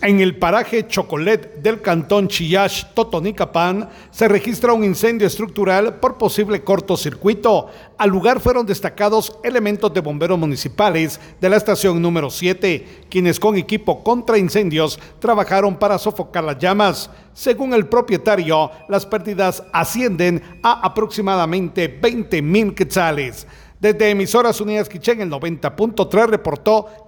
En el paraje Chocolet del cantón Chillash, Totonicapán, se registra un incendio estructural por posible cortocircuito. Al lugar fueron destacados elementos de bomberos municipales de la estación número 7, quienes con equipo contra incendios trabajaron para sofocar las llamas. Según el propietario, las pérdidas ascienden a aproximadamente 20 mil quetzales. Desde Emisoras Unidas Quichén, el 90.3 reportó